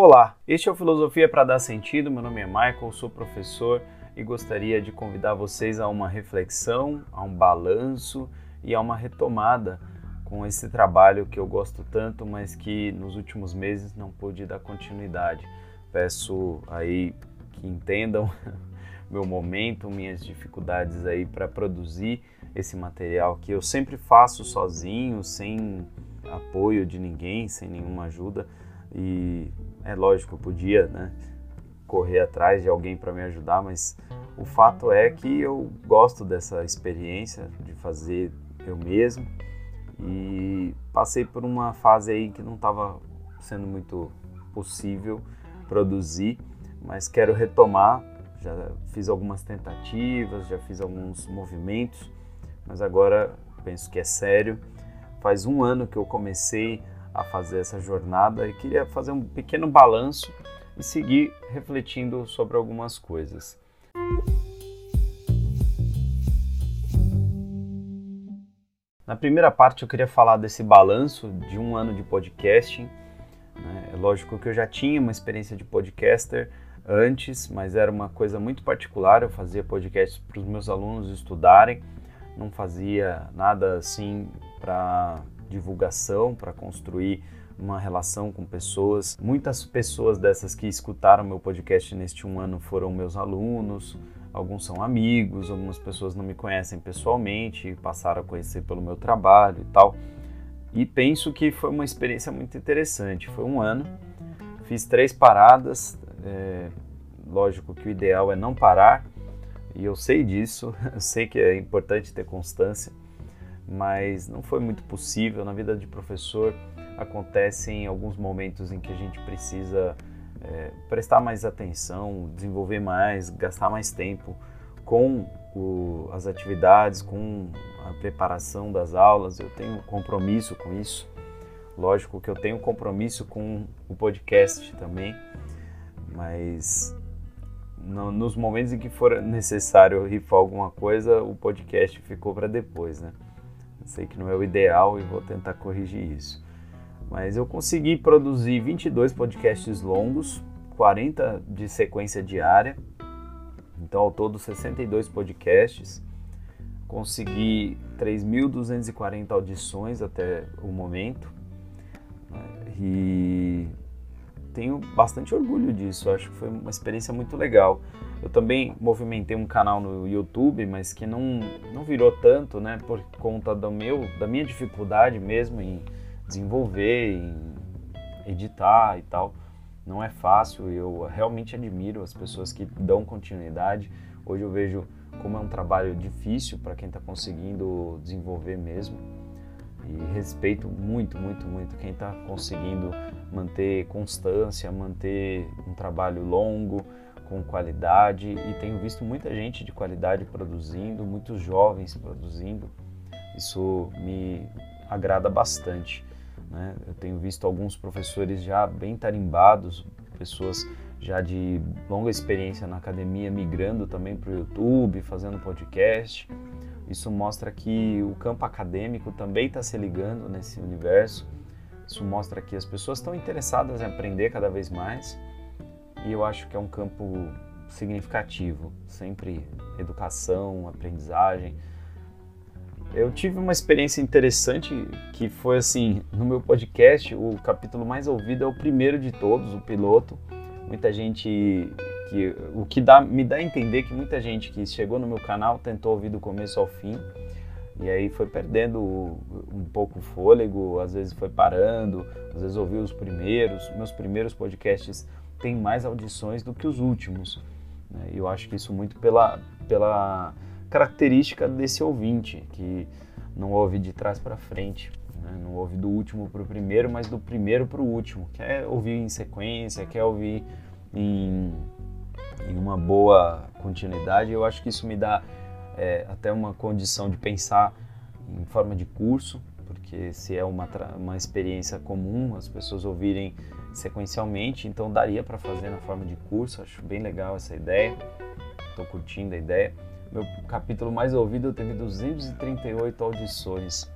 Olá, este é o Filosofia para Dar Sentido. Meu nome é Michael, sou professor e gostaria de convidar vocês a uma reflexão, a um balanço e a uma retomada com esse trabalho que eu gosto tanto, mas que nos últimos meses não pude dar continuidade. Peço aí que entendam meu momento, minhas dificuldades aí para produzir esse material que eu sempre faço sozinho, sem apoio de ninguém, sem nenhuma ajuda. E é lógico, eu podia né, correr atrás de alguém para me ajudar, mas o fato é que eu gosto dessa experiência de fazer eu mesmo e passei por uma fase aí que não estava sendo muito possível produzir, mas quero retomar. Já fiz algumas tentativas, já fiz alguns movimentos, mas agora penso que é sério. Faz um ano que eu comecei a fazer essa jornada e queria fazer um pequeno balanço e seguir refletindo sobre algumas coisas. Na primeira parte eu queria falar desse balanço de um ano de podcasting. Né? É lógico que eu já tinha uma experiência de podcaster antes, mas era uma coisa muito particular. Eu fazia podcasts para os meus alunos estudarem, não fazia nada assim para divulgação, para construir uma relação com pessoas. Muitas pessoas dessas que escutaram meu podcast neste um ano foram meus alunos, alguns são amigos, algumas pessoas não me conhecem pessoalmente, passaram a conhecer pelo meu trabalho e tal. E penso que foi uma experiência muito interessante. Foi um ano, fiz três paradas. É, lógico que o ideal é não parar, e eu sei disso, eu sei que é importante ter constância mas não foi muito possível. Na vida de professor acontecem alguns momentos em que a gente precisa é, prestar mais atenção, desenvolver mais, gastar mais tempo com o, as atividades, com a preparação das aulas. Eu tenho compromisso com isso. Lógico que eu tenho compromisso com o podcast também, mas no, nos momentos em que for necessário rifar alguma coisa, o podcast ficou para depois, né? Sei que não é o ideal e vou tentar corrigir isso. Mas eu consegui produzir 22 podcasts longos, 40 de sequência diária. Então, ao todo, 62 podcasts. Consegui 3.240 audições até o momento. E tenho bastante orgulho disso. Acho que foi uma experiência muito legal. Eu também movimentei um canal no YouTube, mas que não, não virou tanto, né? Por conta do meu, da minha dificuldade mesmo em desenvolver, em editar e tal. Não é fácil. Eu realmente admiro as pessoas que dão continuidade. Hoje eu vejo como é um trabalho difícil para quem está conseguindo desenvolver mesmo. E respeito muito, muito, muito quem está conseguindo manter constância, manter um trabalho longo, com qualidade. E tenho visto muita gente de qualidade produzindo, muitos jovens produzindo. Isso me agrada bastante. Né? Eu tenho visto alguns professores já bem tarimbados, pessoas já de longa experiência na academia migrando também para o YouTube, fazendo podcast. Isso mostra que o campo acadêmico também está se ligando nesse universo. Isso mostra que as pessoas estão interessadas em aprender cada vez mais. E eu acho que é um campo significativo, sempre educação, aprendizagem. Eu tive uma experiência interessante que foi assim, no meu podcast, o capítulo mais ouvido é o primeiro de todos, o piloto. Muita gente que o que dá, me dá a entender que muita gente que chegou no meu canal tentou ouvir do começo ao fim e aí foi perdendo um pouco o fôlego, às vezes foi parando, às vezes ouviu os primeiros. Meus primeiros podcasts têm mais audições do que os últimos. Né? E eu acho que isso muito pela, pela característica desse ouvinte, que não ouve de trás para frente. Né? Não ouve do último para o primeiro, mas do primeiro para o último. Quer ouvir em sequência, quer ouvir em em uma boa continuidade, eu acho que isso me dá é, até uma condição de pensar em forma de curso, porque se é uma, uma experiência comum as pessoas ouvirem sequencialmente, então daria para fazer na forma de curso, acho bem legal essa ideia, estou curtindo a ideia. Meu capítulo mais ouvido teve 238 audições.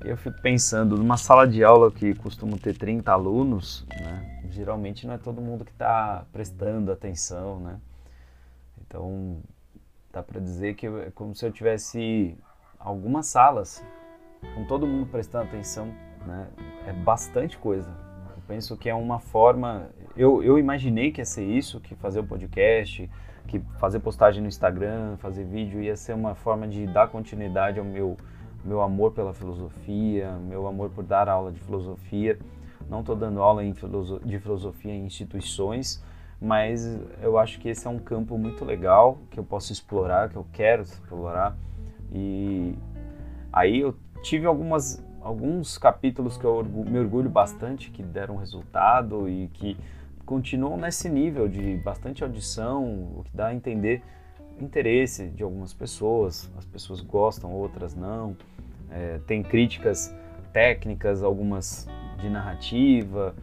Eu fico pensando, numa sala de aula que costuma ter 30 alunos, né, geralmente não é todo mundo que está prestando atenção, né? Então dá para dizer que é como se eu tivesse algumas salas com todo mundo prestando atenção, né? É bastante coisa. Eu penso que é uma forma. Eu, eu imaginei que ia ser isso, que fazer o podcast, que fazer postagem no Instagram, fazer vídeo ia ser uma forma de dar continuidade ao meu meu amor pela filosofia, meu amor por dar aula de filosofia. Não estou dando aula de filosofia em instituições, mas eu acho que esse é um campo muito legal que eu posso explorar, que eu quero explorar. E aí eu tive algumas alguns capítulos que eu me orgulho bastante, que deram resultado e que continuam nesse nível de bastante audição, o que dá a entender interesse de algumas pessoas. As pessoas gostam, outras não. É, tem críticas técnicas, algumas de narrativa,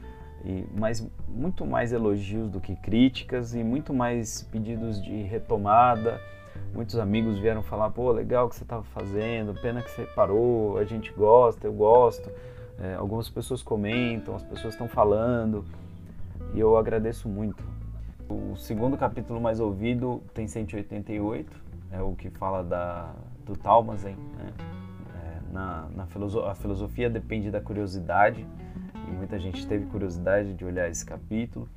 e, mas muito mais elogios do que críticas e muito mais pedidos de retomada. Muitos amigos vieram falar: pô, legal que você estava fazendo, pena que você parou, a gente gosta, eu gosto. É, algumas pessoas comentam, as pessoas estão falando e eu agradeço muito. O segundo capítulo mais ouvido tem 188, é o que fala da, do Talmazen. Né? É, na, na filoso a filosofia depende da curiosidade e muita gente teve curiosidade de olhar esse capítulo.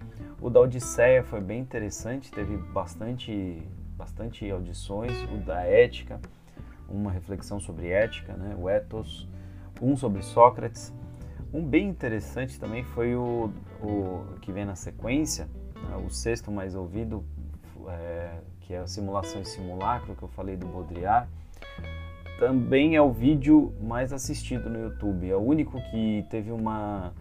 O da Odisseia foi bem interessante, teve bastante, bastante audições. O da Ética, uma reflexão sobre ética, né? o ethos. Um sobre Sócrates. Um bem interessante também foi o, o que vem na sequência, né? o sexto mais ouvido, é, que é a Simulação e Simulacro, que eu falei do Baudrillard também é o vídeo mais assistido no YouTube. É o único que teve uma,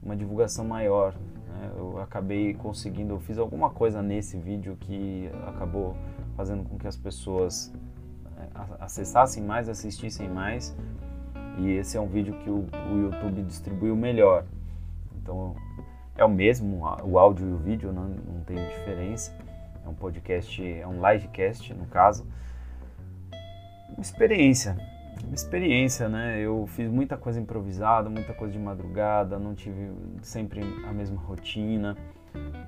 uma divulgação maior. Né? Eu acabei conseguindo, eu fiz alguma coisa nesse vídeo que acabou fazendo com que as pessoas é, acessassem mais, assistissem mais. E esse é um vídeo que o, o YouTube distribuiu melhor. Então é o mesmo, o áudio e o vídeo não, não tem diferença. É um podcast, é um livecast no caso uma experiência. Uma experiência, né? Eu fiz muita coisa improvisada, muita coisa de madrugada, não tive sempre a mesma rotina,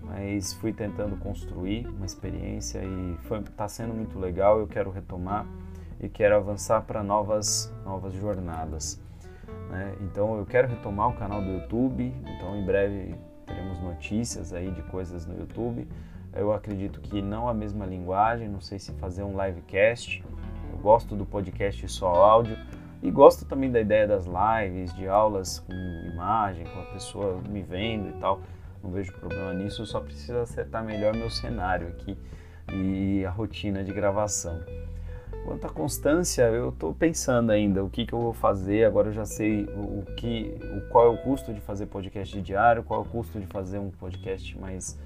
mas fui tentando construir uma experiência e está sendo muito legal. Eu quero retomar e quero avançar para novas, novas jornadas. Né? Então eu quero retomar o canal do YouTube, então em breve teremos notícias aí de coisas no YouTube. Eu acredito que não a mesma linguagem, não sei se fazer um livecast gosto do podcast só áudio e gosto também da ideia das lives, de aulas com imagem, com a pessoa me vendo e tal. Não vejo problema nisso, só preciso acertar melhor meu cenário aqui e a rotina de gravação. Quanto à constância, eu estou pensando ainda o que, que eu vou fazer. Agora eu já sei o, que, o, qual é o custo de fazer podcast diário, qual é o custo de fazer um podcast mais,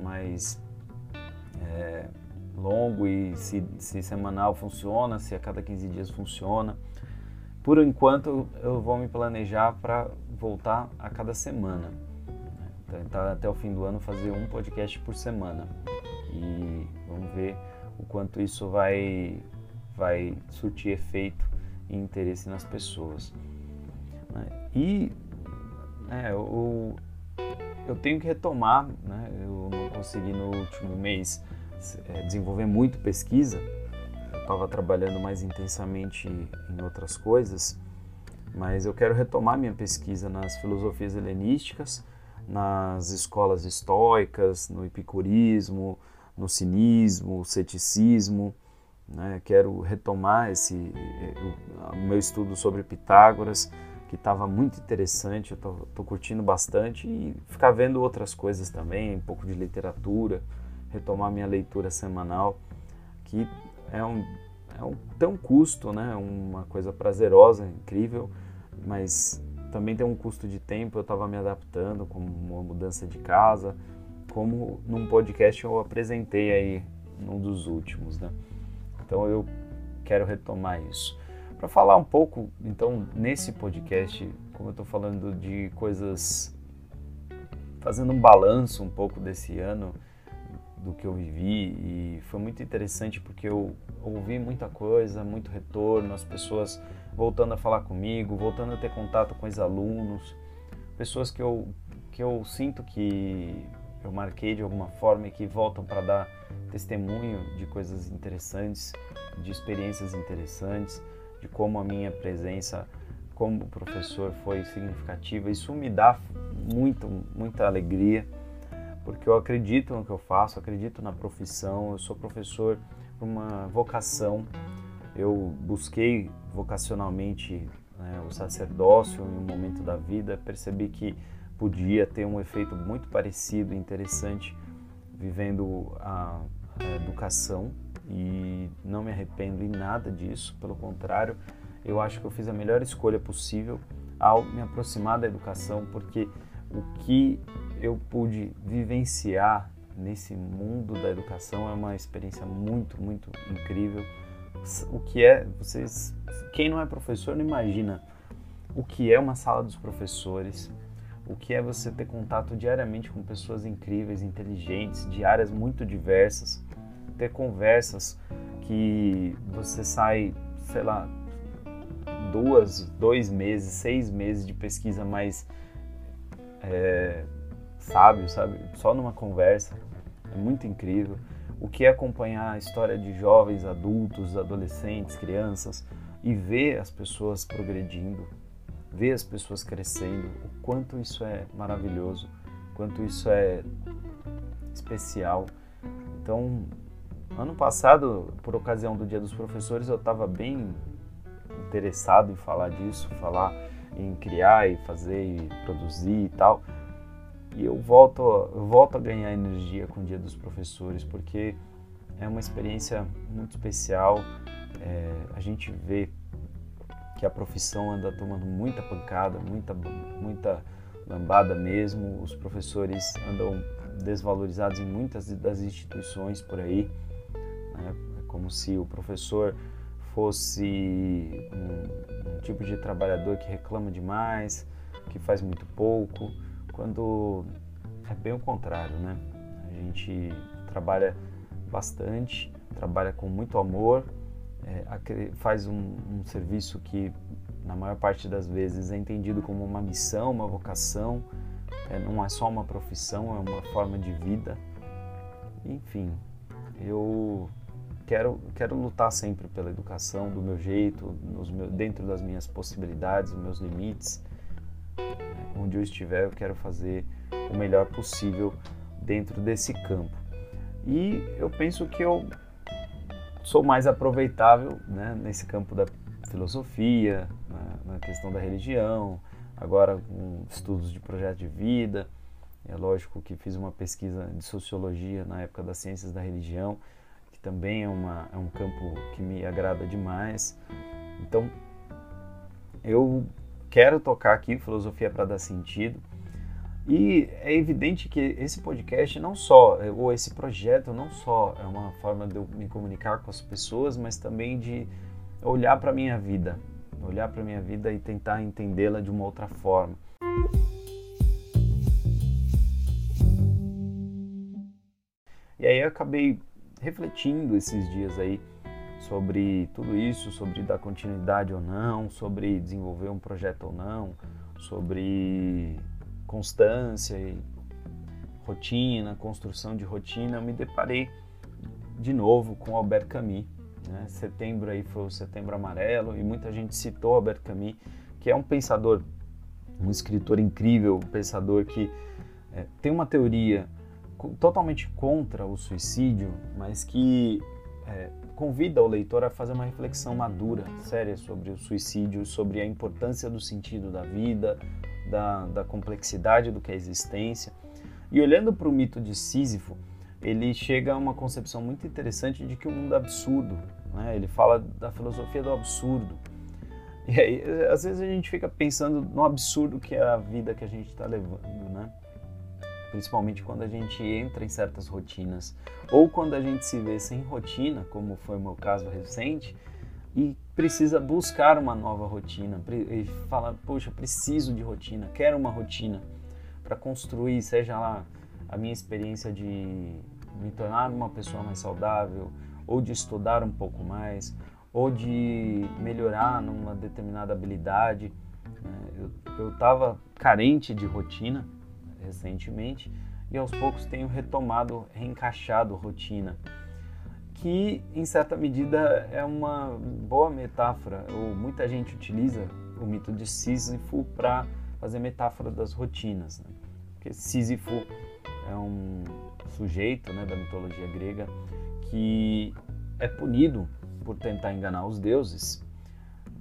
mais é, longo e se, se semanal funciona, se a cada 15 dias funciona. Por enquanto, eu vou me planejar para voltar a cada semana. Então, tá até o fim do ano fazer um podcast por semana. E vamos ver o quanto isso vai, vai surtir efeito e interesse nas pessoas. Né? E é, eu, eu tenho que retomar, né? eu não consegui no último mês desenvolver muito pesquisa, eu estava trabalhando mais intensamente em outras coisas, mas eu quero retomar minha pesquisa nas filosofias helenísticas, nas escolas estoicas, no epicurismo, no cinismo, ceticismo. Né? Quero retomar esse o, o meu estudo sobre Pitágoras, que estava muito interessante, eu estou curtindo bastante e ficar vendo outras coisas também, um pouco de literatura retomar minha leitura semanal, que é um, é um, tem um custo, né? uma coisa prazerosa, incrível, mas também tem um custo de tempo. Eu estava me adaptando com uma mudança de casa, como num podcast eu apresentei aí num dos últimos, né? Então eu quero retomar isso. Para falar um pouco, então, nesse podcast, como eu estou falando de coisas, fazendo um balanço um pouco desse ano, do que eu vivi e foi muito interessante porque eu ouvi muita coisa, muito retorno, as pessoas voltando a falar comigo, voltando a ter contato com os alunos, pessoas que eu que eu sinto que eu marquei de alguma forma e que voltam para dar testemunho de coisas interessantes, de experiências interessantes, de como a minha presença como professor foi significativa. Isso me dá muito, muita alegria, porque eu acredito no que eu faço, acredito na profissão. Eu sou professor por uma vocação. Eu busquei vocacionalmente né, o sacerdócio em um momento da vida, percebi que podia ter um efeito muito parecido, interessante, vivendo a, a educação e não me arrependo em nada disso, pelo contrário, eu acho que eu fiz a melhor escolha possível ao me aproximar da educação, porque o que eu pude vivenciar nesse mundo da educação é uma experiência muito, muito incrível. O que é, vocês, quem não é professor não imagina o que é uma sala dos professores, o que é você ter contato diariamente com pessoas incríveis, inteligentes, de áreas muito diversas, ter conversas que você sai, sei lá, duas, dois meses, seis meses de pesquisa mais é, sábio, sabe? Só numa conversa, é muito incrível. O que é acompanhar a história de jovens, adultos, adolescentes, crianças e ver as pessoas progredindo, ver as pessoas crescendo, o quanto isso é maravilhoso, quanto isso é especial. Então, ano passado, por ocasião do Dia dos Professores, eu estava bem interessado em falar disso, falar em criar e fazer e produzir e tal. E eu volto, eu volto a ganhar energia com o Dia dos Professores, porque é uma experiência muito especial. É, a gente vê que a profissão anda tomando muita pancada, muita, muita lambada mesmo. Os professores andam desvalorizados em muitas das instituições por aí. Né? É como se o professor fosse um, um, tipo de trabalhador que reclama demais, que faz muito pouco, quando é bem o contrário, né? A gente trabalha bastante, trabalha com muito amor é, faz um, um, serviço que, na maior parte das vezes, é entendido como uma missão, uma vocação, é, não é só uma profissão, é uma forma de vida. Enfim, eu quero, quero lutar sempre pela educação do meu jeito, meus, dentro das minhas possibilidades, dos meus limites. Onde eu estiver, eu quero fazer o melhor possível dentro desse campo. E eu penso que eu sou mais aproveitável né, nesse campo da filosofia, na, na, questão da religião, agora com estudos de projeto de vida. É lógico que fiz uma pesquisa de sociologia na época das ciências da religião, também é, uma, é um campo que me agrada demais. Então, eu quero tocar aqui filosofia para dar sentido e é evidente que esse podcast não só, ou esse projeto não só é uma forma de eu me comunicar com as pessoas, mas também de olhar para a minha vida, olhar para a minha vida e tentar entendê-la de uma outra forma. E aí eu acabei refletindo esses dias aí sobre tudo isso, sobre dar continuidade ou não, sobre desenvolver um projeto ou não, sobre constância e rotina, construção de rotina, eu me deparei de novo com Albert Camus. Né? Setembro aí foi o Setembro Amarelo e muita gente citou Albert Camus, que é um pensador, um escritor incrível, um pensador que é, tem uma teoria totalmente contra o suicídio, mas que é, convida o leitor a fazer uma reflexão madura, séria sobre o suicídio, sobre a importância do sentido da vida, da, da complexidade do que é a existência. E olhando para o mito de Sísifo, ele chega a uma concepção muito interessante de que o mundo é absurdo. Né? Ele fala da filosofia do absurdo. E aí, às vezes a gente fica pensando no absurdo que é a vida que a gente está levando, né? Principalmente quando a gente entra em certas rotinas. Ou quando a gente se vê sem rotina, como foi o meu caso recente, e precisa buscar uma nova rotina e fala, poxa, preciso de rotina, quero uma rotina para construir, seja lá a minha experiência de me tornar uma pessoa mais saudável, ou de estudar um pouco mais, ou de melhorar numa determinada habilidade. Né? Eu estava carente de rotina, recentemente e aos poucos tenho retomado, reencaixado rotina, que em certa medida é uma boa metáfora, ou muita gente utiliza o mito de Sísifo para fazer metáfora das rotinas. Né? Porque Sísifo é um sujeito né, da mitologia grega que é punido por tentar enganar os deuses,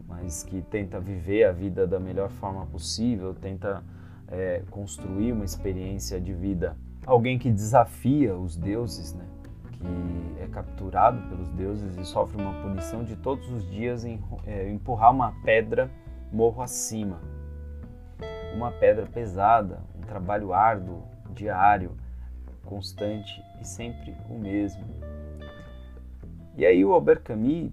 mas que tenta viver a vida da melhor forma possível, tenta é, construir uma experiência de vida. Alguém que desafia os deuses, né? que é capturado pelos deuses e sofre uma punição de todos os dias em é, empurrar uma pedra morro acima. Uma pedra pesada, um trabalho árduo, diário, constante e sempre o mesmo. E aí o Albert Camus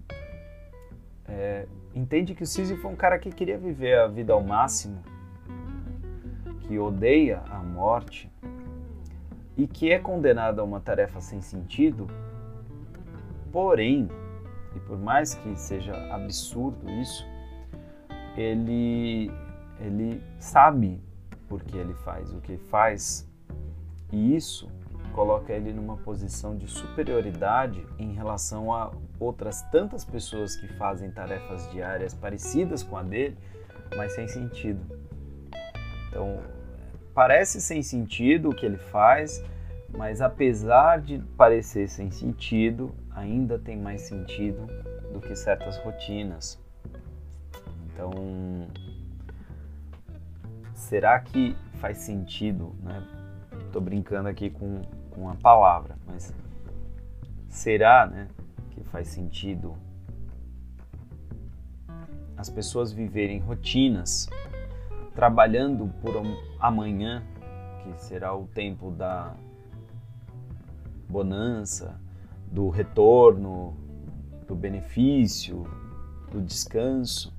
é, entende que o Sísifo foi um cara que queria viver a vida ao máximo, que odeia a morte e que é condenado a uma tarefa sem sentido, porém, e por mais que seja absurdo isso, ele, ele sabe por que ele faz o que faz e isso coloca ele numa posição de superioridade em relação a outras tantas pessoas que fazem tarefas diárias parecidas com a dele, mas sem sentido. Então, parece sem sentido o que ele faz, mas apesar de parecer sem sentido, ainda tem mais sentido do que certas rotinas. Então, será que faz sentido, né? Tô brincando aqui com, com a palavra, mas será, né, que faz sentido as pessoas viverem rotinas, trabalhando por amanhã, que será o tempo da bonança, do retorno, do benefício, do descanso,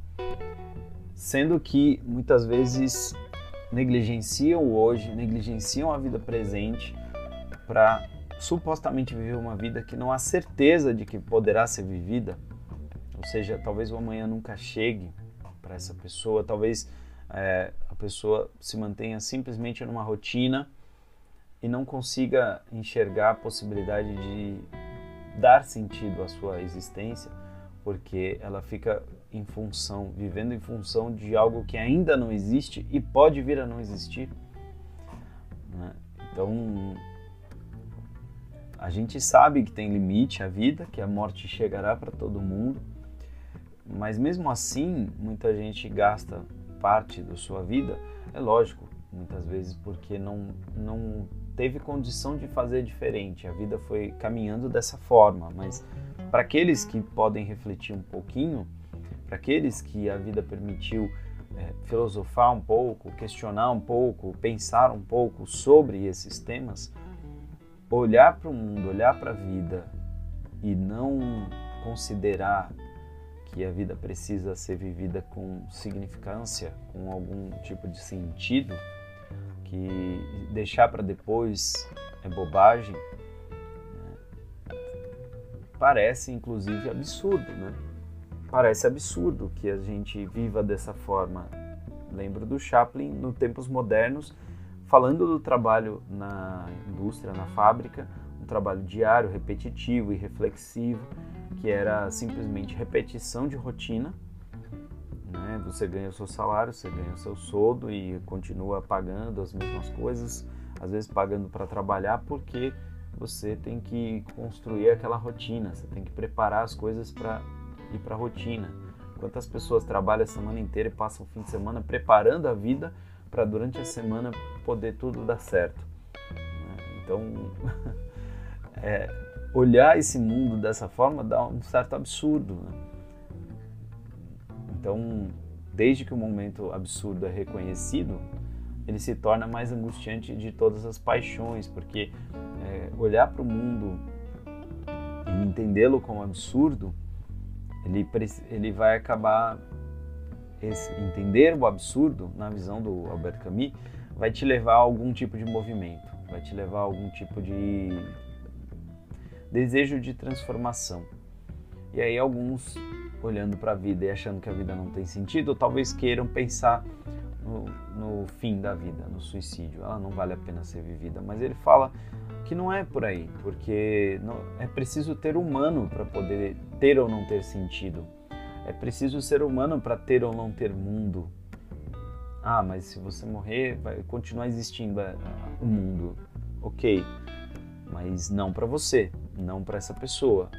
sendo que muitas vezes negligenciam o hoje, negligenciam a vida presente para supostamente viver uma vida que não há certeza de que poderá ser vivida. Ou seja, talvez o amanhã nunca chegue para essa pessoa, talvez é, a pessoa se mantenha simplesmente numa rotina e não consiga enxergar a possibilidade de dar sentido à sua existência, porque ela fica em função, vivendo em função de algo que ainda não existe e pode vir a não existir. Né? Então, a gente sabe que tem limite a vida, que a morte chegará para todo mundo, mas mesmo assim, muita gente gasta parte da sua vida, é lógico, muitas vezes porque não, não teve condição de fazer diferente, a vida foi caminhando dessa forma, mas para aqueles que podem refletir um pouquinho, para aqueles que a vida permitiu é, filosofar um pouco, questionar um pouco, pensar um pouco sobre esses temas, olhar para o mundo, olhar para a vida e não considerar que a vida precisa ser vivida com significância, com algum tipo de sentido, que deixar para depois é bobagem, né? parece inclusive absurdo, né? Parece absurdo que a gente viva dessa forma. Lembro do Chaplin no tempos modernos falando do trabalho na indústria, na fábrica, um trabalho diário, repetitivo e reflexivo, que era simplesmente repetição de rotina. Né? Você ganha o seu salário, você ganha o seu soldo e continua pagando as mesmas coisas, às vezes pagando para trabalhar porque você tem que construir aquela rotina, você tem que preparar as coisas para ir para a rotina. Quantas pessoas trabalham a semana inteira e passam o fim de semana preparando a vida para durante a semana poder tudo dar certo. Né? Então, é, olhar esse mundo dessa forma dá um certo absurdo. Né? Então, desde que o momento absurdo é reconhecido, ele se torna mais angustiante de todas as paixões, porque é, olhar para o mundo e entendê-lo como absurdo ele, ele vai acabar esse, entender o absurdo na visão do Albert Camus vai te levar a algum tipo de movimento, vai te levar a algum tipo de desejo de transformação. E aí alguns olhando para a vida e achando que a vida não tem sentido, talvez queiram pensar no, no fim da vida, no suicídio. Ela não vale a pena ser vivida. Mas ele fala que não é por aí, porque não, é preciso ter humano para poder ter ou não ter sentido. É preciso ser humano para ter ou não ter mundo. Ah, mas se você morrer, vai continuar existindo é, o mundo. Ok, mas não para você, não para essa pessoa.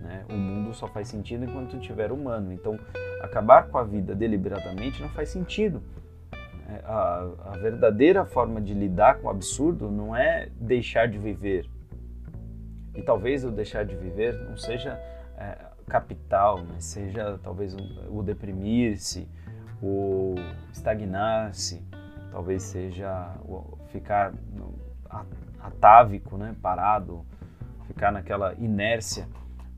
Né? O mundo só faz sentido enquanto tiver humano. Então, acabar com a vida deliberadamente não faz sentido. É, a, a, verdadeira forma de lidar com o absurdo não é deixar de viver. E talvez o deixar de viver não seja é, capital, mas seja talvez o, deprimir-se, o estagnar-se, talvez seja o ficar atávico, né, parado, ficar naquela inércia,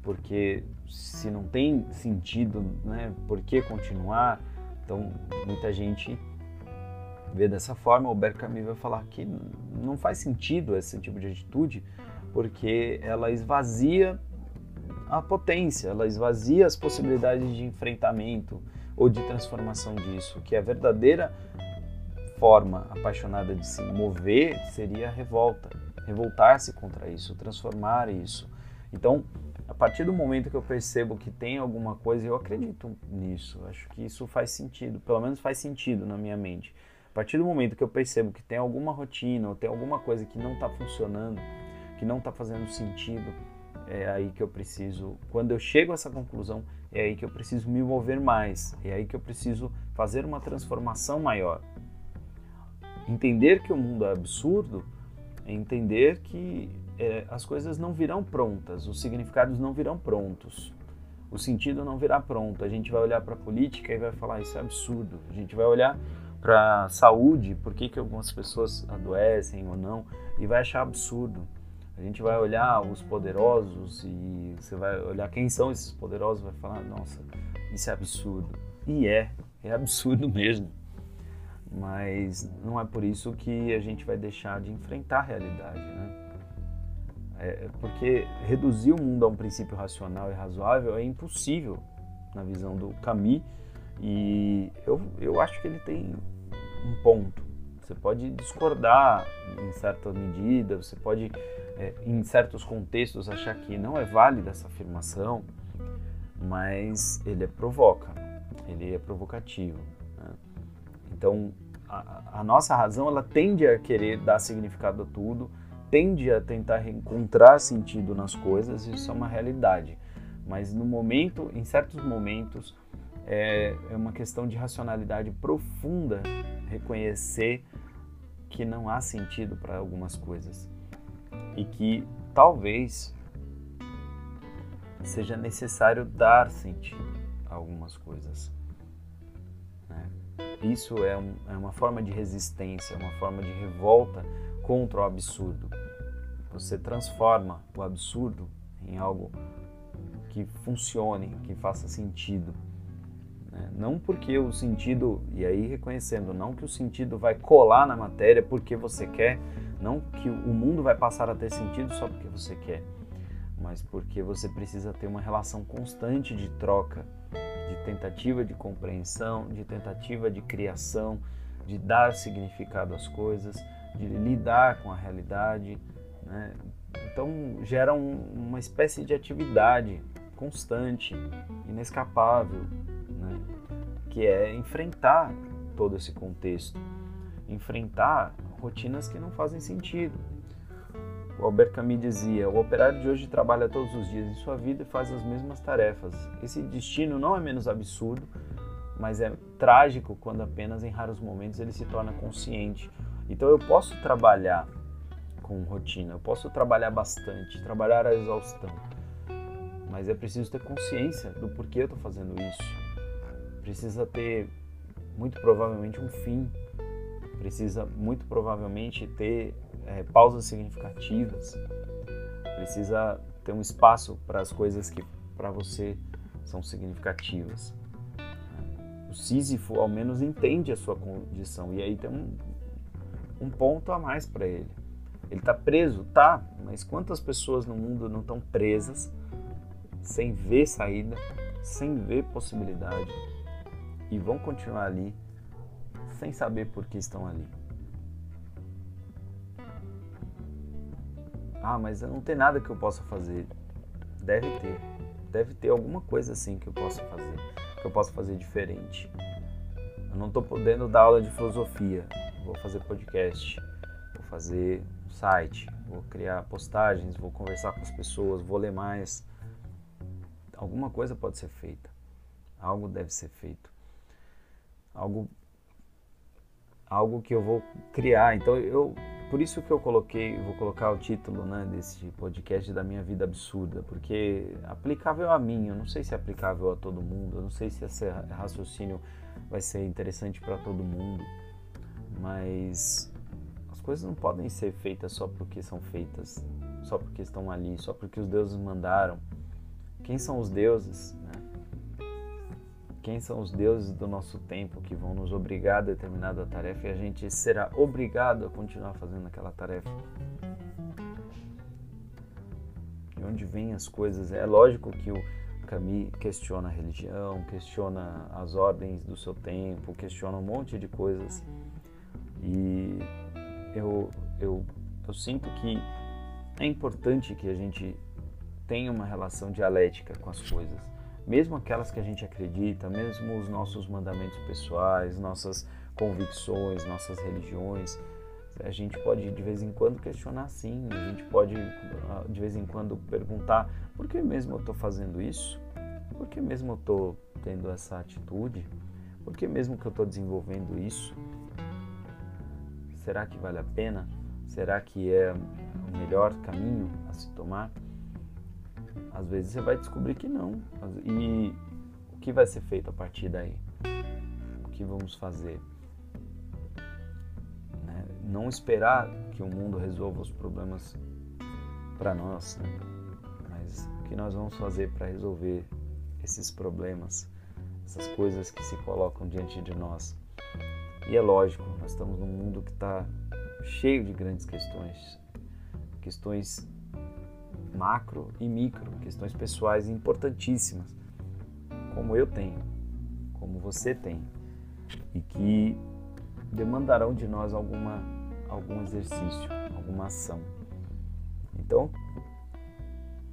porque se não tem sentido, né, por que continuar? Então, muita gente vê dessa forma, o Albert Camus vai falar que não faz sentido esse tipo de atitude, porque ela esvazia a potência, ela esvazia as possibilidades de enfrentamento ou de transformação disso, que a verdadeira forma apaixonada de se mover seria a revolta, revoltar-se contra isso, transformar isso. Então, a partir do momento que eu percebo que tem alguma coisa, eu acredito nisso, acho que isso faz sentido, pelo menos faz sentido na minha mente. A partir do momento que eu percebo que tem alguma rotina ou tem alguma coisa que não está funcionando, que não está fazendo sentido, é aí que eu preciso, quando eu chego a essa conclusão, é aí que eu preciso me mover mais, é aí que eu preciso fazer uma transformação maior. Entender que o mundo é absurdo é entender que é, as coisas não virão prontas, os significados não virão prontos, o sentido não virá pronto. A gente vai olhar para a política e vai falar isso é absurdo. A gente vai olhar para a saúde, por que, que algumas pessoas adoecem ou não, e vai achar absurdo. A gente vai olhar os poderosos e você vai olhar quem são esses poderosos vai falar, nossa, isso é absurdo. E é, é absurdo mesmo. Mas não é por isso que a gente vai deixar de enfrentar a realidade, né? É porque reduzir o mundo a um princípio racional e razoável é impossível na visão do Camus e eu, eu acho que ele tem um ponto. Você pode discordar em certa medida, você pode é, em certos contextos, achar que não é válida essa afirmação, mas ele é provoca, ele é provocativo. Né? Então, a, a, nossa razão ela tende a querer dar significado a tudo, tende a tentar encontrar sentido nas coisas, isso é uma realidade. Mas no momento, em certos momentos, é, é uma questão de racionalidade profunda reconhecer que não há sentido para algumas coisas e que talvez seja necessário dar sentido a algumas coisas. Isso é, um, é uma forma de resistência, uma forma de revolta contra o absurdo. Você transforma o absurdo em algo que funcione, que faça sentido. Né? Não porque o sentido, e aí reconhecendo, não que o sentido vai colar na matéria porque você quer, não que o mundo vai passar a ter sentido só porque você quer, mas porque você precisa ter uma relação constante de troca, de tentativa de compreensão, de tentativa de criação, de dar significado às coisas, de lidar com a realidade. Né? Então gera um, uma espécie de atividade constante, inescapável, né? que é enfrentar todo esse contexto, enfrentar rotinas que não fazem sentido. O Albert Camus dizia: o operário de hoje trabalha todos os dias em sua vida e faz as mesmas tarefas. Esse destino não é menos absurdo, mas é trágico quando apenas em raros momentos ele se torna consciente. Então eu posso trabalhar com rotina, eu posso trabalhar bastante, trabalhar a exaustão, mas é preciso ter consciência do porquê eu estou fazendo isso. Precisa ter, muito provavelmente, um fim precisa muito provavelmente ter é, pausas significativas, precisa ter um espaço para as coisas que para você são significativas. O Sísifo, ao menos, entende a sua condição e aí tem um, um ponto a mais para ele. Ele está preso, tá, mas quantas pessoas no mundo não estão presas, sem ver saída, sem ver possibilidade e vão continuar ali sem saber por que estão ali. Ah, mas não tem nada que eu possa fazer. Deve ter. Deve ter alguma coisa assim que eu possa fazer, que eu possa fazer diferente. Eu não estou podendo dar aula de filosofia. Vou fazer podcast, vou fazer site, vou criar postagens, vou conversar com as pessoas, vou ler mais. Alguma coisa pode ser feita. Algo deve ser feito. Algo algo que eu vou criar. Então eu por isso que eu coloquei, vou colocar o título, né, desse podcast da minha vida absurda, porque aplicável a mim, eu não sei se é aplicável a todo mundo, eu não sei se esse raciocínio vai ser interessante para todo mundo, mas as coisas não podem ser feitas só porque são feitas, só porque estão ali, só porque os deuses mandaram. Quem são os deuses? Quem são os deuses do nosso tempo que vão nos obrigar a determinada tarefa e a gente será obrigado a continuar fazendo aquela tarefa? De onde vêm as coisas? É lógico que o Camus questiona a religião, questiona as ordens do seu tempo, questiona um monte de coisas. E eu, eu, eu sinto que é importante que a gente tenha uma relação dialética com as coisas mesmo aquelas que a gente acredita, mesmo os nossos mandamentos pessoais, nossas convicções, nossas religiões, a gente pode de vez em quando questionar sim, a gente pode ah, de vez em quando perguntar por que mesmo eu estou fazendo isso? Por que mesmo eu estou tendo essa atitude? Por que mesmo que eu estou desenvolvendo isso? Será que vale a pena? Será que é o melhor caminho a se tomar? Às vezes você vai descobrir que não. E o que vai ser feito a partir daí? O que vamos fazer? Né? Não esperar que o mundo resolva os problemas para nós, né? mas o que nós vamos fazer para resolver esses problemas, essas coisas que se colocam diante de nós. E é lógico, nós estamos num mundo que está cheio de grandes questões, questões macro e micro, questões pessoais importantíssimas, como eu tenho, como você tem, e que demandarão de nós alguma, algum exercício, alguma ação. Então,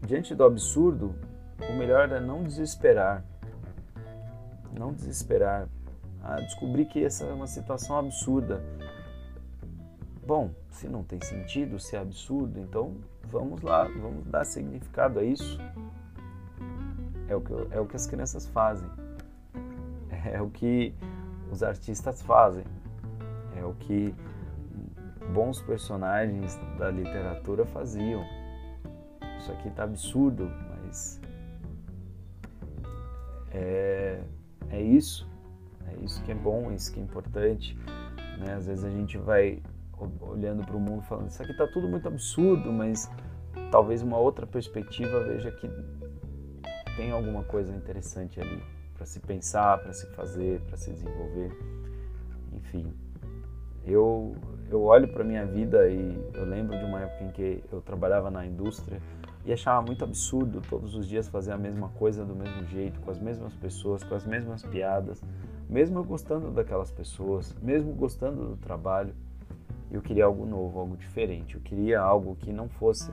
diante do absurdo, o melhor é não desesperar. Não desesperar. Descobrir que essa é uma situação absurda. Bom, se não tem sentido, se é absurdo, então vamos lá, vamos dar significado a isso. É o que, é o que as crianças fazem, é o que os artistas fazem, é o que bons personagens da literatura faziam. Isso aqui está absurdo, mas é, é isso, é isso que é bom, é isso que é importante. Né? Às vezes a gente vai olhando para o mundo falando isso aqui está tudo muito absurdo, mas talvez uma outra perspectiva veja que tem alguma coisa interessante ali para se pensar, para se fazer, para se desenvolver. Enfim, eu eu olho para minha vida e eu lembro de uma época em que eu trabalhava na indústria e achava muito absurdo todos os dias fazer a mesma coisa do mesmo jeito, com as mesmas pessoas, com as mesmas piadas, mesmo gostando daquelas pessoas, mesmo gostando do trabalho eu queria algo novo, algo diferente. Eu queria algo que não fosse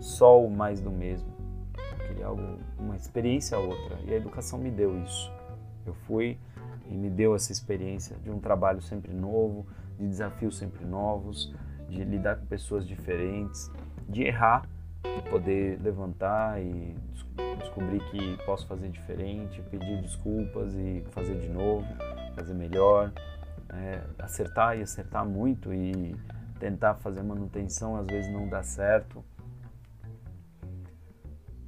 só o mais do mesmo. Eu queria algo, uma experiência outra. E a educação me deu isso. Eu fui e me deu essa experiência de um trabalho sempre novo, de desafios sempre novos, de lidar com pessoas diferentes, de errar e poder levantar e descobrir que posso fazer diferente, pedir desculpas e fazer de novo, fazer melhor é, acertar e acertar muito e tentar fazer manutenção às vezes não dá certo.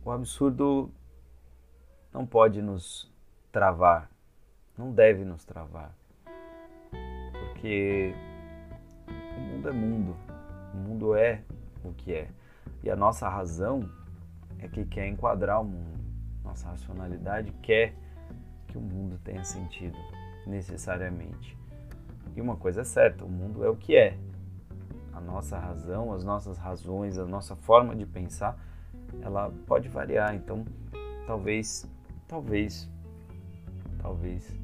O absurdo não pode nos travar, não deve nos travar, porque o mundo é mundo, o mundo é o que é. E a nossa razão é que quer enquadrar o mundo, nossa racionalidade quer que o mundo tenha sentido necessariamente. E uma coisa é certa, o mundo é o que é. A nossa razão, as nossas razões, a nossa forma de pensar, ela pode variar. Então, talvez, talvez, talvez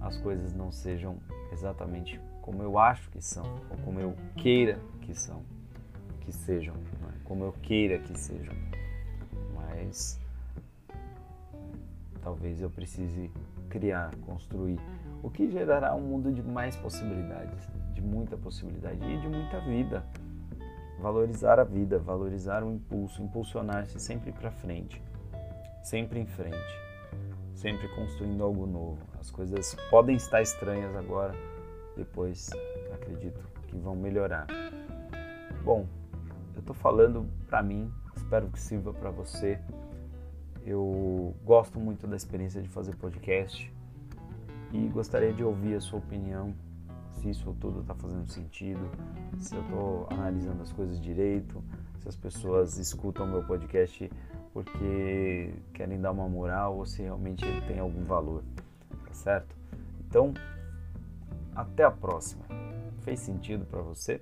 as coisas não sejam exatamente como eu acho que são, ou como eu queira que são, que sejam, é? como eu queira que sejam. Mas talvez eu precise criar, construir, o que gerará um mundo de mais possibilidades, de muita possibilidade e de muita vida. Valorizar a vida, valorizar o impulso, impulsionar-se sempre para frente, sempre em frente, sempre construindo algo novo. As coisas podem estar estranhas agora, depois acredito que vão melhorar. Bom, eu estou falando para mim, espero que sirva para você. Eu gosto muito da experiência de fazer podcast e gostaria de ouvir a sua opinião, se isso tudo está fazendo sentido, se eu estou analisando as coisas direito, se as pessoas escutam meu podcast porque querem dar uma moral ou se realmente ele tem algum valor, tá certo? Então, até a próxima. Fez sentido para você?